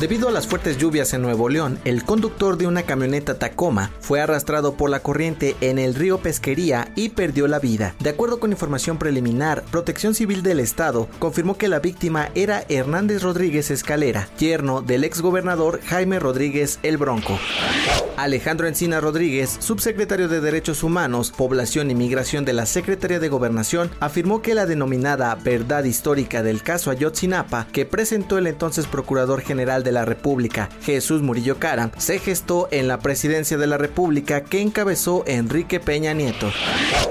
Debido a las fuertes lluvias en Nuevo León, el conductor de una camioneta Tacoma fue arrastrado por la corriente en el río Pesquería y perdió la vida. De acuerdo con información preliminar, Protección Civil del Estado confirmó que la víctima era Hernández Rodríguez Escalera, yerno del exgobernador Jaime Rodríguez El Bronco. Alejandro Encina Rodríguez, subsecretario de Derechos Humanos, Población y Migración de la Secretaría de Gobernación, afirmó que la denominada verdad histórica del caso Ayotzinapa, que presentó el entonces Procurador General de la República, Jesús Murillo Cara, se gestó en la presidencia de la República que encabezó Enrique Peña Nieto.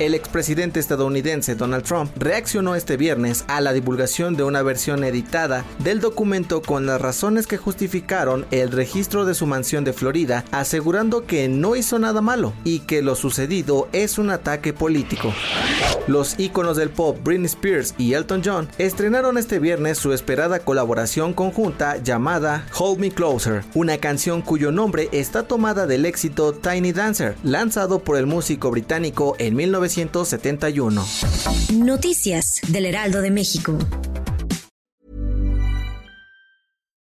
El expresidente estadounidense Donald Trump reaccionó este viernes a la divulgación de una versión editada del documento con las razones que justificaron el registro de su mansión de Florida, asegurando que no hizo nada malo y que lo sucedido es un ataque político. Los íconos del pop Britney Spears y Elton John estrenaron este viernes su esperada colaboración conjunta llamada Hold Me Closer, una canción cuyo nombre está tomada del éxito Tiny Dancer, lanzado por el músico británico en 1971. Noticias del Heraldo de México.